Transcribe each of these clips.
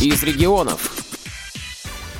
из регионов.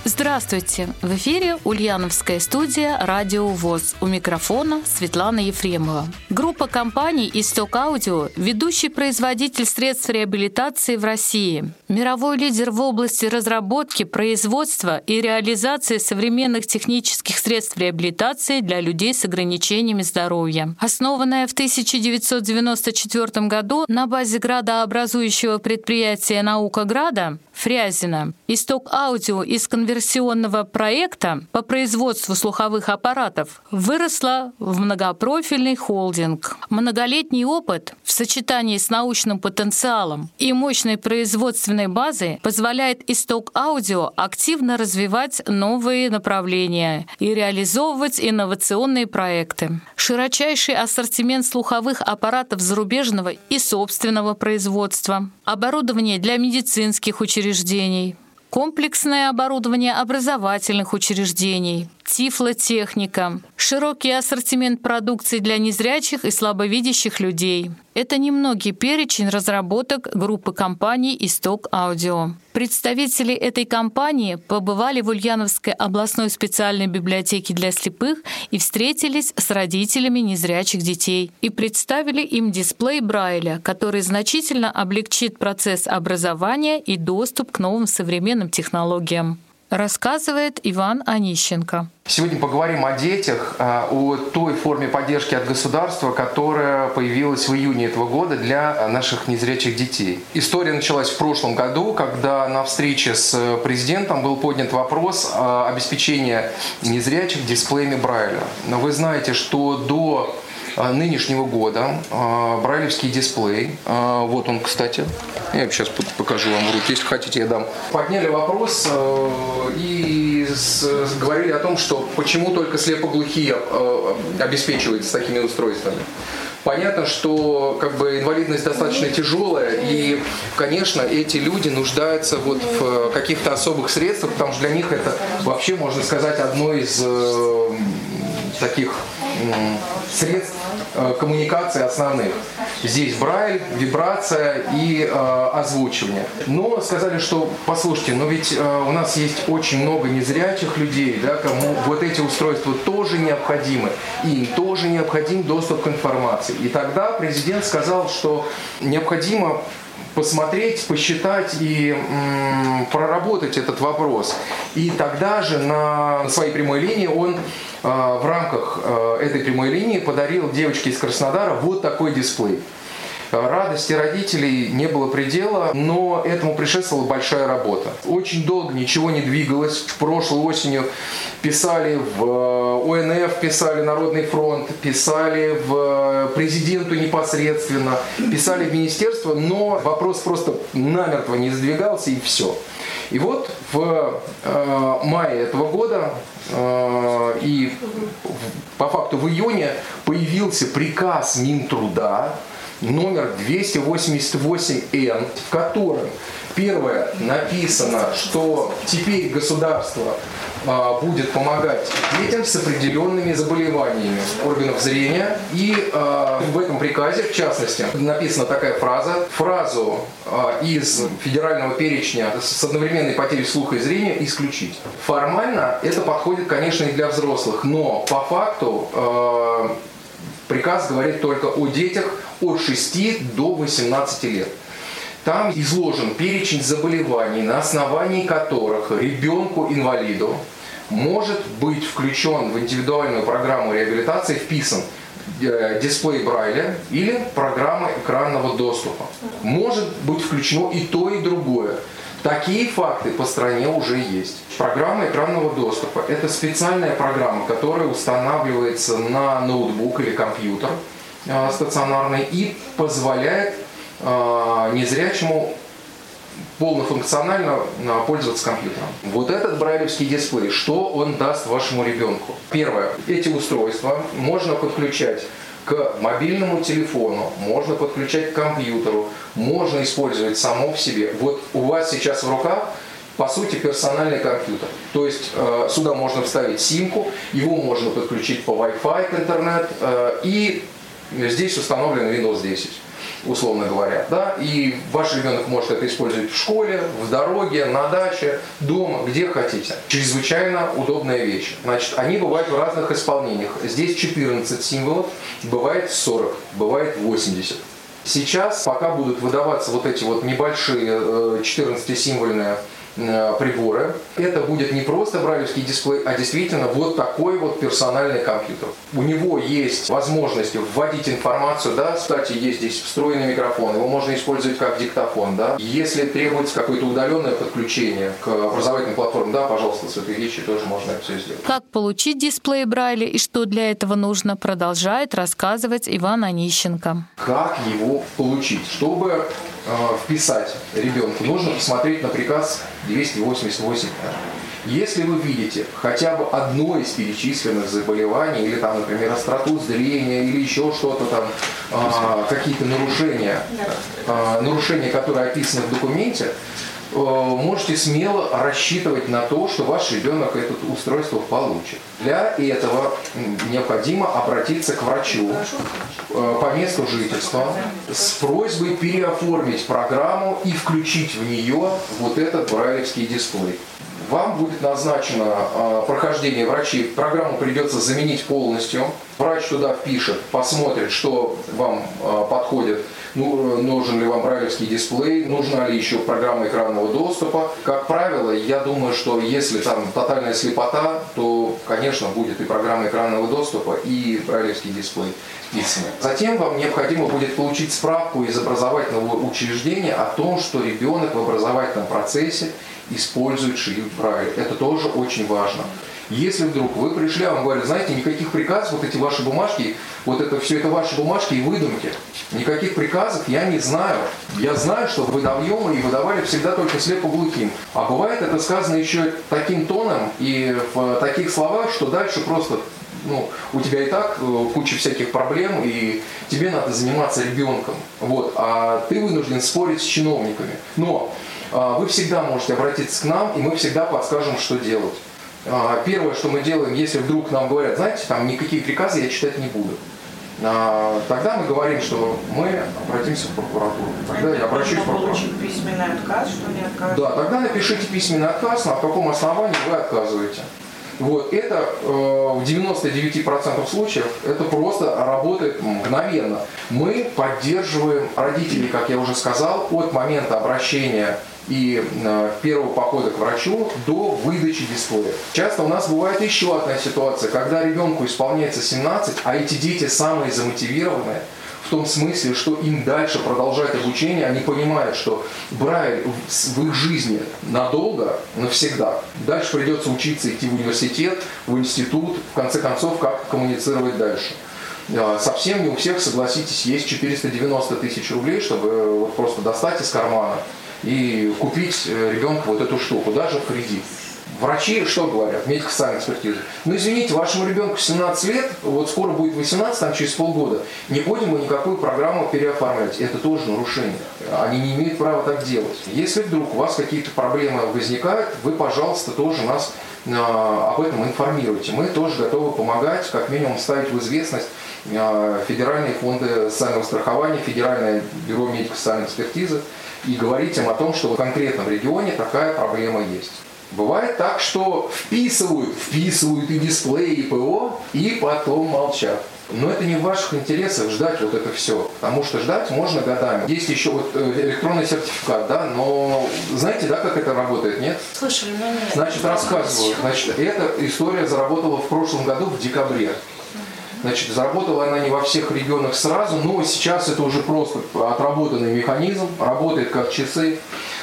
Здравствуйте! В эфире Ульяновская студия «Радио ВОЗ». У микрофона Светлана Ефремова. Группа компаний «Исток Аудио» – ведущий производитель средств реабилитации в России. Мировой лидер в области разработки, производства и реализации современных технических средств реабилитации для людей с ограничениями здоровья. Основанная в 1994 году на базе градообразующего предприятия «Наука Града» Фрязина, «Исток Аудио» из конверсионного проекта по производству слуховых аппаратов выросла в многопрофильный холдинг. Многолетний опыт в сочетании с научным потенциалом и мощной производственной базы позволяет исток аудио активно развивать новые направления и реализовывать инновационные проекты. Широчайший ассортимент слуховых аппаратов зарубежного и собственного производства, оборудование для медицинских учреждений, комплексное оборудование образовательных учреждений, тифлотехника, широкий ассортимент продукции для незрячих и слабовидящих людей. Это немногий перечень разработок группы компаний «Исток Аудио». Представители этой компании побывали в Ульяновской областной специальной библиотеке для слепых и встретились с родителями незрячих детей и представили им дисплей Брайля, который значительно облегчит процесс образования и доступ к новым современным технологиям рассказывает Иван Онищенко. Сегодня поговорим о детях, а, о той форме поддержки от государства, которая появилась в июне этого года для наших незрячих детей. История началась в прошлом году, когда на встрече с президентом был поднят вопрос обеспечения незрячих дисплеями Брайля. Но вы знаете, что до нынешнего года. А, брайлевский дисплей, а, вот он, кстати, я сейчас покажу вам в руки, если хотите, я дам. Подняли вопрос и говорили о том, что почему только слепоглухие обеспечиваются такими устройствами. Понятно, что как бы инвалидность достаточно тяжелая, и, конечно, эти люди нуждаются вот в каких-то особых средствах, потому что для них это вообще, можно сказать, одно из э, таких средств э, коммуникации основных. Здесь брайль, вибрация и э, озвучивание. Но сказали, что послушайте, но ведь э, у нас есть очень много незрячих людей, да, кому вот эти устройства тоже необходимы, и им тоже необходим доступ к информации. И тогда президент сказал, что необходимо посмотреть, посчитать и м, проработать этот вопрос. И тогда же на своей прямой линии он в рамках э, этой прямой линии подарил девочке из Краснодара вот такой дисплей. Радости родителей не было предела, но этому предшествовала большая работа. Очень долго ничего не двигалось. Прошлой осенью писали в э, ОНФ, писали Народный фронт, писали в э, президенту непосредственно, писали в министерство, но вопрос просто намертво не сдвигался и все. И вот в э, мае этого года э, и по факту в июне появился приказ Минтруда номер 288Н, в котором первое написано, что теперь государство будет помогать детям с определенными заболеваниями органов зрения. И а, в этом приказе, в частности, написана такая фраза. Фразу а, из федерального перечня с одновременной потерей слуха и зрения исключить. Формально это подходит, конечно, и для взрослых, но по факту приказ говорит только о детях от 6 до 18 лет. Там изложен перечень заболеваний, на основании которых ребенку-инвалиду может быть включен в индивидуальную программу реабилитации, вписан э, дисплей Брайля или программа экранного доступа. Может быть включено и то, и другое. Такие факты по стране уже есть. Программа экранного доступа – это специальная программа, которая устанавливается на ноутбук или компьютер э, стационарный и позволяет незрячему полнофункционально э, пользоваться компьютером. Вот этот брайлевский дисплей, что он даст вашему ребенку? Первое. Эти устройства можно подключать к мобильному телефону, можно подключать к компьютеру, можно использовать само в себе. Вот у вас сейчас в руках по сути, персональный компьютер. То есть э, сюда можно вставить симку, его можно подключить по Wi-Fi к интернет, э, и здесь установлен Windows 10. Условно говоря, да, и ваш ребенок может это использовать в школе, в дороге, на даче, дома, где хотите. Чрезвычайно удобная вещь. Значит, они бывают в разных исполнениях. Здесь 14 символов, бывает 40, бывает 80. Сейчас, пока будут выдаваться вот эти вот небольшие 14-символьные э, приборы. Это будет не просто брайлевский дисплей, а действительно вот такой вот персональный компьютер. У него есть возможность вводить информацию, да, кстати, есть здесь встроенный микрофон, его можно использовать как диктофон, да. Если требуется какое-то удаленное подключение к образовательным платформам, да, пожалуйста, с этой вещи тоже можно все сделать. Как получить дисплей Брайля и что для этого нужно, продолжает рассказывать Иван Онищенко. Как его получить? Чтобы Э, вписать ребенку, нужно посмотреть на приказ 288 если вы видите хотя бы одно из перечисленных заболеваний, или там, например, остроту зрения, или еще что-то там, а, какие-то нарушения, а, нарушения, которые описаны в документе, можете смело рассчитывать на то, что ваш ребенок это устройство получит. Для этого необходимо обратиться к врачу э, по месту жительства с просьбой переоформить программу и включить в нее вот этот брайлевский дисплей. Вам будет назначено э, прохождение врачей, программу придется заменить полностью. Врач туда впишет, посмотрит, что вам подходит ну, нужен ли вам брайлевский дисплей, нужна ли еще программа экранного доступа. Как правило, я думаю, что если там тотальная слепота, то, конечно, будет и программа экранного доступа, и брайлевский дисплей. Затем вам необходимо будет получить справку из образовательного учреждения о том, что ребенок в образовательном процессе использует шрифт Брайля. Это тоже очень важно. Если вдруг вы пришли, а вам говорят, знаете, никаких приказов, вот эти ваши бумажки, вот это все это ваши бумажки и выдумки. Никаких приказов я не знаю. Я знаю, что выдаем и выдавали всегда только слепоглухим. А бывает это сказано еще таким тоном и в таких словах, что дальше просто ну, у тебя и так э, куча всяких проблем, и тебе надо заниматься ребенком. Вот, а ты вынужден спорить с чиновниками. Но а, вы всегда можете обратиться к нам, и мы всегда подскажем, что делать. А, первое, что мы делаем, если вдруг нам говорят, знаете, там никакие приказы я читать не буду. А, тогда мы говорим, что мы обратимся в прокуратуру. Тогда я обращусь в прокуратуру. письменный отказ, что не отказ? Да, тогда напишите письменный отказ, на каком основании вы отказываете. Вот, это э, в 99% случаев это просто работает мгновенно. Мы поддерживаем родителей, как я уже сказал, от момента обращения и э, первого похода к врачу до выдачи дисплея. Часто у нас бывает еще одна ситуация, когда ребенку исполняется 17, а эти дети самые замотивированные, в том смысле, что им дальше продолжать обучение, они понимают, что Брайль в их жизни надолго, навсегда. Дальше придется учиться идти в университет, в институт, в конце концов, как коммуницировать дальше. А, совсем не у всех, согласитесь, есть 490 тысяч рублей, чтобы э, вот просто достать из кармана и купить э, ребенку вот эту штуку, даже в кредит. Врачи что говорят, медико-социальная экспертиза? Ну, извините, вашему ребенку 17 лет, вот скоро будет 18, там через полгода, не будем мы никакую программу переоформлять. Это тоже нарушение. Они не имеют права так делать. Если вдруг у вас какие-то проблемы возникают, вы, пожалуйста, тоже нас а, об этом информируйте. Мы тоже готовы помогать, как минимум ставить в известность а, федеральные фонды социального страхования, Федеральное бюро медико-социальной экспертизы и говорить им о том, что в конкретном регионе такая проблема есть. Бывает так, что вписывают, вписывают и дисплей, и ПО, и потом молчат. Но это не в ваших интересах ждать вот это все, потому что ждать можно годами. Есть еще вот э, электронный сертификат, да, но знаете, да, как это работает, нет? Слышали, но нет. Значит, рассказываю. Значит, эта история заработала в прошлом году в декабре. Значит, заработала она не во всех регионах сразу, но сейчас это уже просто отработанный механизм, работает как часы.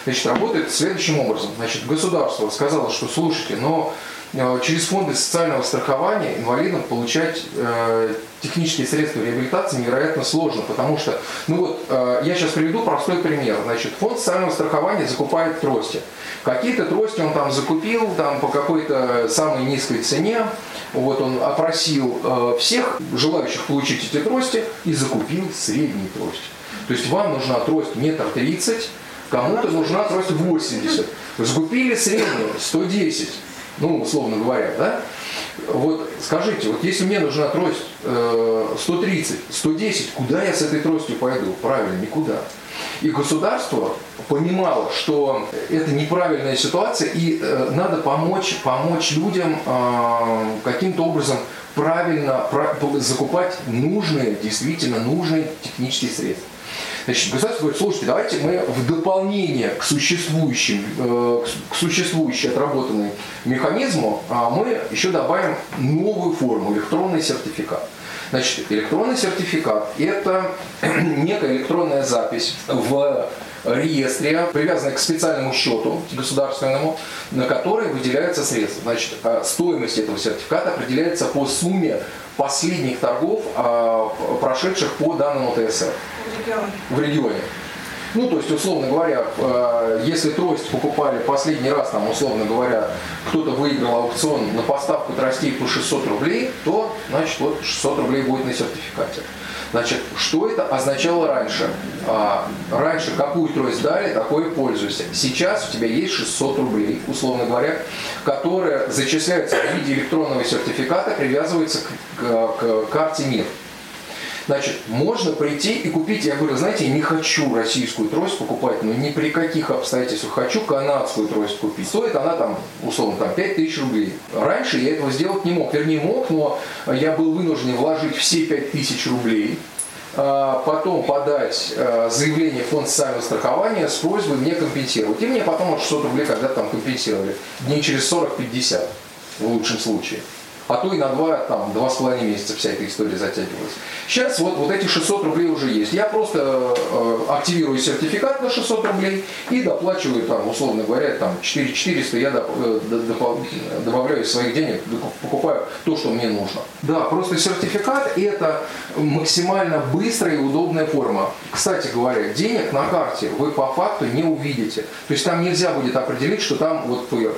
Значит, работает следующим образом. Значит, государство сказало, что слушайте, но через фонды социального страхования инвалидам получать э, технические средства реабилитации невероятно сложно, потому что, ну вот, э, я сейчас приведу простой пример. Значит, фонд социального страхования закупает трости. Какие-то трости он там закупил там по какой-то самой низкой цене, вот он опросил э, всех желающих получить эти трости и закупил средние трости. То есть вам нужна трость метр тридцать, Кому-то нужна трость 80. Сгупили среднюю, 110, ну, условно говоря, да? Вот скажите, вот если мне нужна трость 130, 110, куда я с этой тростью пойду? Правильно, никуда. И государство понимало, что это неправильная ситуация, и э, надо помочь, помочь людям э, каким-то образом правильно закупать нужные, действительно нужные технические средства. Значит, государство говорит, слушайте, давайте мы в дополнение к существующим, э, к существующей отработанной механизму, а мы еще добавим новую форму, электронный сертификат. Значит, электронный сертификат – это некая электронная запись в реестре, привязанной к специальному счету государственному, на который выделяются средства. Значит, а стоимость этого сертификата определяется по сумме последних торгов, а, прошедших по данному ТСР. В регионе. В регионе. Ну, то есть, условно говоря, э, если трость покупали последний раз, там, условно говоря, кто-то выиграл аукцион на поставку тростей по 600 рублей, то, значит, вот 600 рублей будет на сертификате. Значит, что это означало раньше? А, раньше какую трость дали, такое пользуйся. Сейчас у тебя есть 600 рублей, условно говоря, которые зачисляются в виде электронного сертификата, привязываются к, к, к карте МИР. Значит, можно прийти и купить, я говорю, знаете, не хочу российскую трость покупать, но ни при каких обстоятельствах хочу канадскую трость купить. Стоит она там, условно, там 5000 рублей. Раньше я этого сделать не мог. Вернее, мог, но я был вынужден вложить все 5000 рублей а, потом подать а, заявление в фонд социального страхования с просьбой мне компенсировать. И мне потом 600 рублей когда там компенсировали. Дней через 40-50 в лучшем случае а то и на два, там, два с половиной месяца вся эта история затягивалась. Сейчас вот, вот эти 600 рублей уже есть. Я просто э, активирую сертификат на 600 рублей и доплачиваю, там, условно говоря, там, 4 400 я доп, э, доп, добавляю из своих денег, покупаю то, что мне нужно. Да, просто сертификат это максимально быстрая и удобная форма. Кстати говоря, денег на карте вы по факту не увидите. То есть там нельзя будет определить, что там вот э,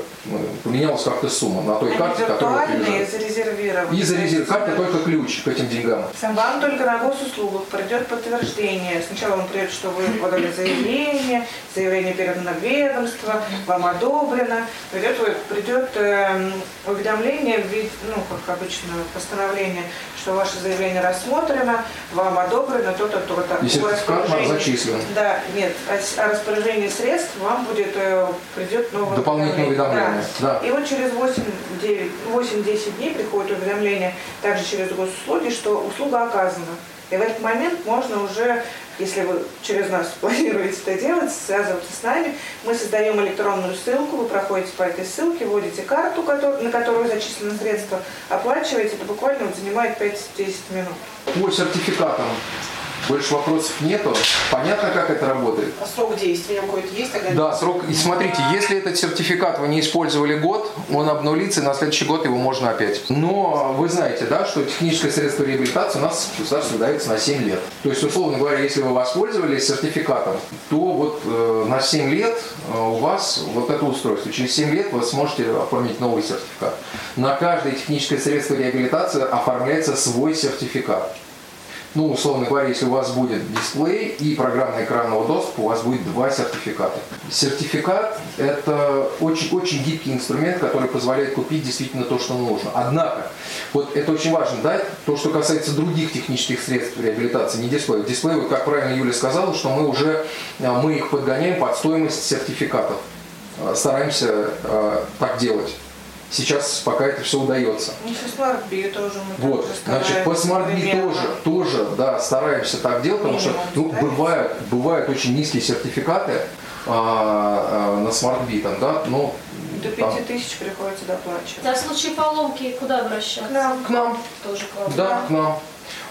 поменялась как-то сумма на той карте, которую вы зарезервировать. И зарезервировать. Карта только ключ к этим деньгам. Вам только на госуслугах придет подтверждение. Сначала вам придет, что вы подали заявление, заявление передано в ведомство, вам одобрено. Придет, придет э, уведомление, ну, как обычно, постановление, что ваше заявление рассмотрено, вам одобрено то-то, то-то. И сертификат вам зачислен. Да, нет, о распоряжении средств вам будет, э, придет новое Дополнительное уведомление. Да. да. И вот через 8-10 дней дней приходит уведомление также через госуслуги, что услуга оказана. И в этот момент можно уже, если вы через нас планируете это делать, связываться с нами. Мы создаем электронную ссылку, вы проходите по этой ссылке, вводите карту, на которую зачислены средства, оплачиваете, это буквально занимает 5-10 минут. По сертификатам больше вопросов нету. Понятно, как это работает? А срок действия какой-то есть? Тогда да, срок. И смотрите, если этот сертификат вы не использовали год, он обнулится, и на следующий год его можно опять. Но вы знаете, да, что техническое средство реабилитации у нас в государстве дается на 7 лет. То есть, условно говоря, если вы воспользовались сертификатом, то вот э, на 7 лет э, у вас вот это устройство. Через 7 лет вы сможете оформить новый сертификат. На каждое техническое средство реабилитации оформляется свой сертификат ну, условно говоря, если у вас будет дисплей и программный экранного доступа, у вас будет два сертификата. Сертификат – это очень-очень гибкий инструмент, который позволяет купить действительно то, что нужно. Однако, вот это очень важно, да, то, что касается других технических средств реабилитации, не дисплеев. Дисплей, вот как правильно Юля сказала, что мы уже, а, мы их подгоняем под стоимость сертификатов. А, стараемся э, так делать. Сейчас пока это все удается. Ну, по SmartBee тоже мы Вот, значит, по SmartBee тоже, тоже, да, стараемся так делать, потому что ну, бывают, бывают очень низкие сертификаты а, а, на SmartBee, там, да, но до 5 тысяч приходится доплачивать. Да, в случае поломки куда обращаться? К нам. К нам. Тоже к вам. Да, к нам.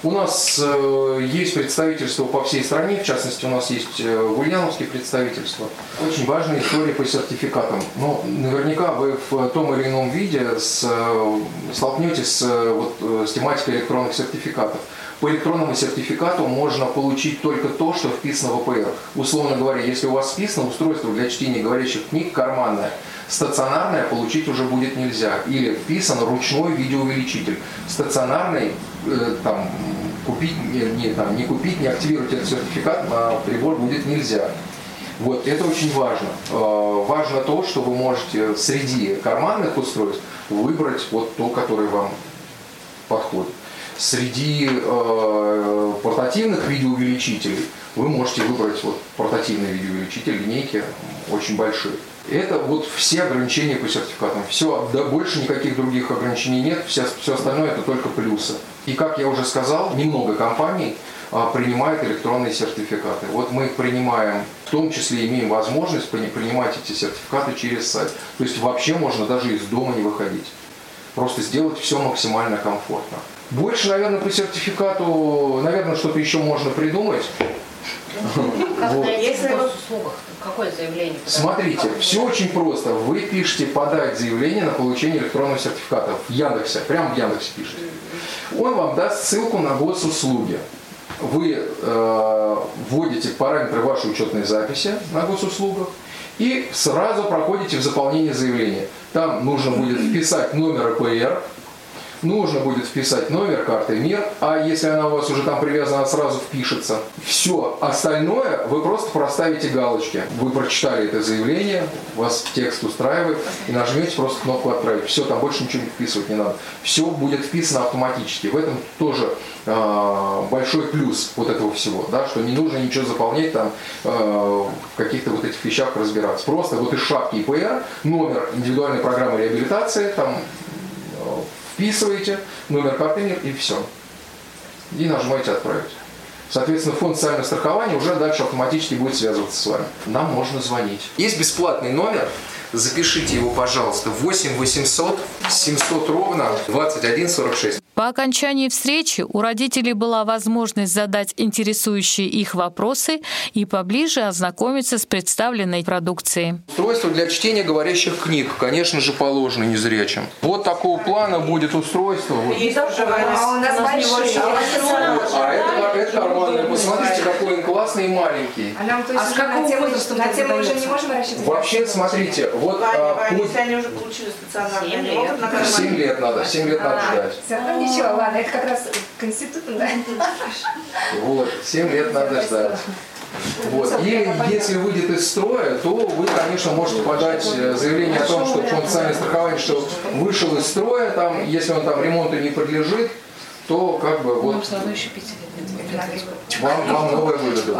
У нас э, есть представительство по всей стране, в частности, у нас есть э, в Ульяновске представительство. Очень важная история по сертификатам. Но наверняка вы в том или ином виде с, э, столкнетесь с, э, вот, э, с тематикой электронных сертификатов. По электронному сертификату можно получить только то, что вписано в АПР. Условно говоря, если у вас вписано устройство для чтения говорящих книг карманное, стационарное получить уже будет нельзя. Или вписан ручной видеоувеличитель. Стационарный э, там, купить, не, не, там, не купить, не активировать этот сертификат на прибор будет нельзя. Вот, это очень важно. Э, важно то, что вы можете среди карманных устройств выбрать вот то, которое вам подходит. Среди э, портативных видеоувеличителей вы можете выбрать вот портативный видеоувеличитель, линейки очень большие. Это вот все ограничения по сертификатам. Все, да, больше никаких других ограничений нет, все, все остальное это только плюсы. И как я уже сказал, немного компаний а, принимают электронные сертификаты. Вот мы их принимаем, в том числе имеем возможность принимать эти сертификаты через сайт. То есть вообще можно даже из дома не выходить. Просто сделать все максимально комфортно. Больше, наверное, по сертификату, наверное, что-то еще можно придумать. Как вот. Если в услугах, какое заявление? Смотрите, все очень просто. Вы пишете подать заявление на получение электронного сертификата в Яндексе, прямо в Яндексе пишете. Он вам даст ссылку на госуслуги. Вы э, вводите параметры вашей учетной записи на госуслугах и сразу проходите в заполнение заявления. Там нужно будет вписать номер ЭПР, нужно будет вписать номер карты МИР, а если она у вас уже там привязана, сразу впишется. Все остальное вы просто проставите галочки. Вы прочитали это заявление, вас текст устраивает, и нажмете просто кнопку «Отправить». Все, там больше ничего не вписывать не надо. Все будет вписано автоматически. В этом тоже э, большой плюс вот этого всего, да, что не нужно ничего заполнять там э, в каких-то вот этих вещах разбираться. Просто вот из шапки ИПР номер индивидуальной программы реабилитации, там вписываете номер карты и все. И нажимаете «Отправить». Соответственно, фонд социального страхования уже дальше автоматически будет связываться с вами. Нам можно звонить. Есть бесплатный номер, запишите его, пожалуйста, 8 800 700 ровно 21 46. По окончании встречи у родителей была возможность задать интересующие их вопросы и поближе ознакомиться с представленной продукцией. Устройство для чтения говорящих книг, конечно же, положено незрячим. Вот такого плана будет устройство. Уже а у нас большие. А это, это нормально. Посмотрите, какой классный и маленький. А нам то есть а уже на тему, на тему уже не можем рассчитывать? Вообще, смотрите, вот... А, если они уже получили стационарный 7 лет надо, 7 лет надо ждать. Ничего, ладно, это как раз к институту, да? Вот, 7 лет надо ждать. Вот. Или если выйдет из строя, то вы, конечно, можете подать э, заявление о том, что фонд социального страхования что вышел из строя, там, если он там ремонту не подлежит, то как бы вот... Вам, вам новое выдадут.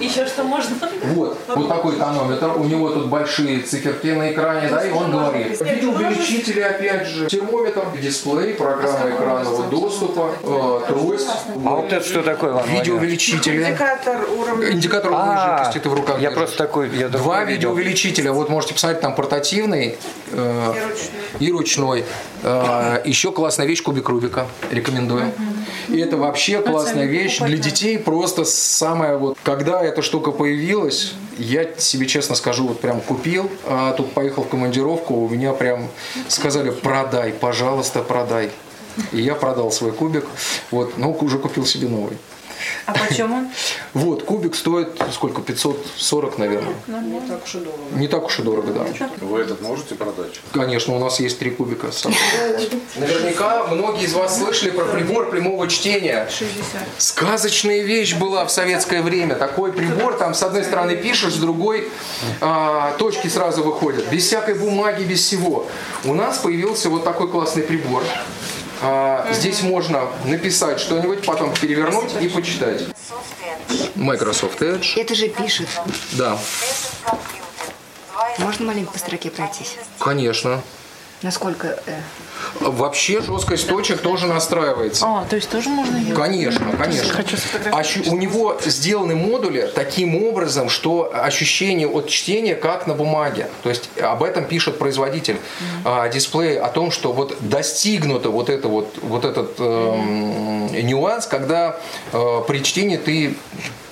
Еще что можно? Вот, вот такой тонометр. У него тут большие циферки на экране, да, и он говорит. Видеоувеличители, опять же, термометр, дисплей, программа экранного доступа, э, трость. А вот это что такое, Иван Видеоувеличители. Индикатор уровня. Индикатор уровня А, жидкости ты в руках Я просто такой, я Два видеоувеличителя. Вот можете посмотреть, там портативный э, и ручной. Еще классная вещь кубик Рубика. Рекомендую. И это вообще классная вещь для детей. Просто самая вот, когда эта штука появилась, я себе честно скажу, вот прям купил, а тут поехал в командировку, у меня прям сказали, продай, пожалуйста, продай. И я продал свой кубик, вот, но уже купил себе новый. А почем он? Вот, кубик стоит сколько? 540, наверное. Не так уж и дорого. Не так уж и дорого, да. Вы этот можете продать? Конечно, у нас есть три кубика. Наверняка многие из вас слышали про прибор прямого чтения. 60. Сказочная вещь была в советское время. Такой прибор, там с одной стороны пишешь, с другой а, точки сразу выходят. Без всякой бумаги, без всего. У нас появился вот такой классный прибор. А, здесь можно написать что-нибудь, потом перевернуть и почитать. Microsoft Edge. Это же пишет. Да, Можно маленько по строке пройтись? конечно. Насколько? э, Вообще жесткость точек тоже настраивается. А, то есть тоже можно ее? Конечно, конечно. Хочу. Ощу- у него сделаны модули таким образом, что ощущение от чтения как на бумаге. То есть об этом пишет производитель а, дисплея, о том, что вот достигнуто вот, это вот, вот этот эм, нюанс, когда э, при чтении ты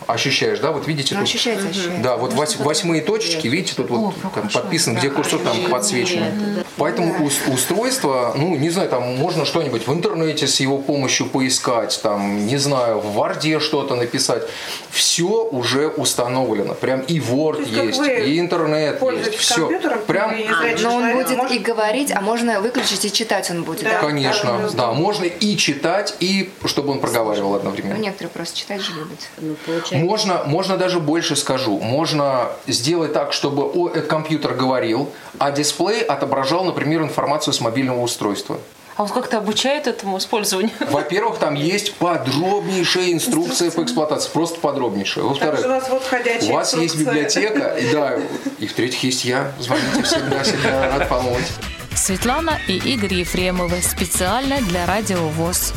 ощущаешь, да, вот видите Ну, тут. ощущается, ощущается. Да, вот вось- восьмые точечки, видите, тут вот там подписано, где курсор там подсвечен. Поэтому ус- устройство, ну, не знаю, там можно что-нибудь в интернете с его помощью поискать, там, не знаю, в Варде что-то написать. Все уже установлено. Прям и Word есть, есть, и интернет есть. Все. Прям, незрячий Но он человек, будет может- и говорить, а можно выключить и читать он будет, Да. да? конечно, да, да, можно и читать, и чтобы он проговаривал Ну, одновременно. некоторые просто читать же любят. Ну, получается. Можно, можно даже больше скажу. Можно сделать так, чтобы о, этот компьютер говорил, а дисплей отображал, например, информацию с мобильного устройства. А он как-то обучает этому использованию? Во-первых, там есть подробнейшая инструкция по эксплуатации, просто подробнейшая. Также у Во-вторых, нас вот у вас есть библиотека, и да, и в-третьих, есть я. Звоните всегда, всегда рад помочь. Светлана и Игорь Ефремовы специально для Радио ВОЗ.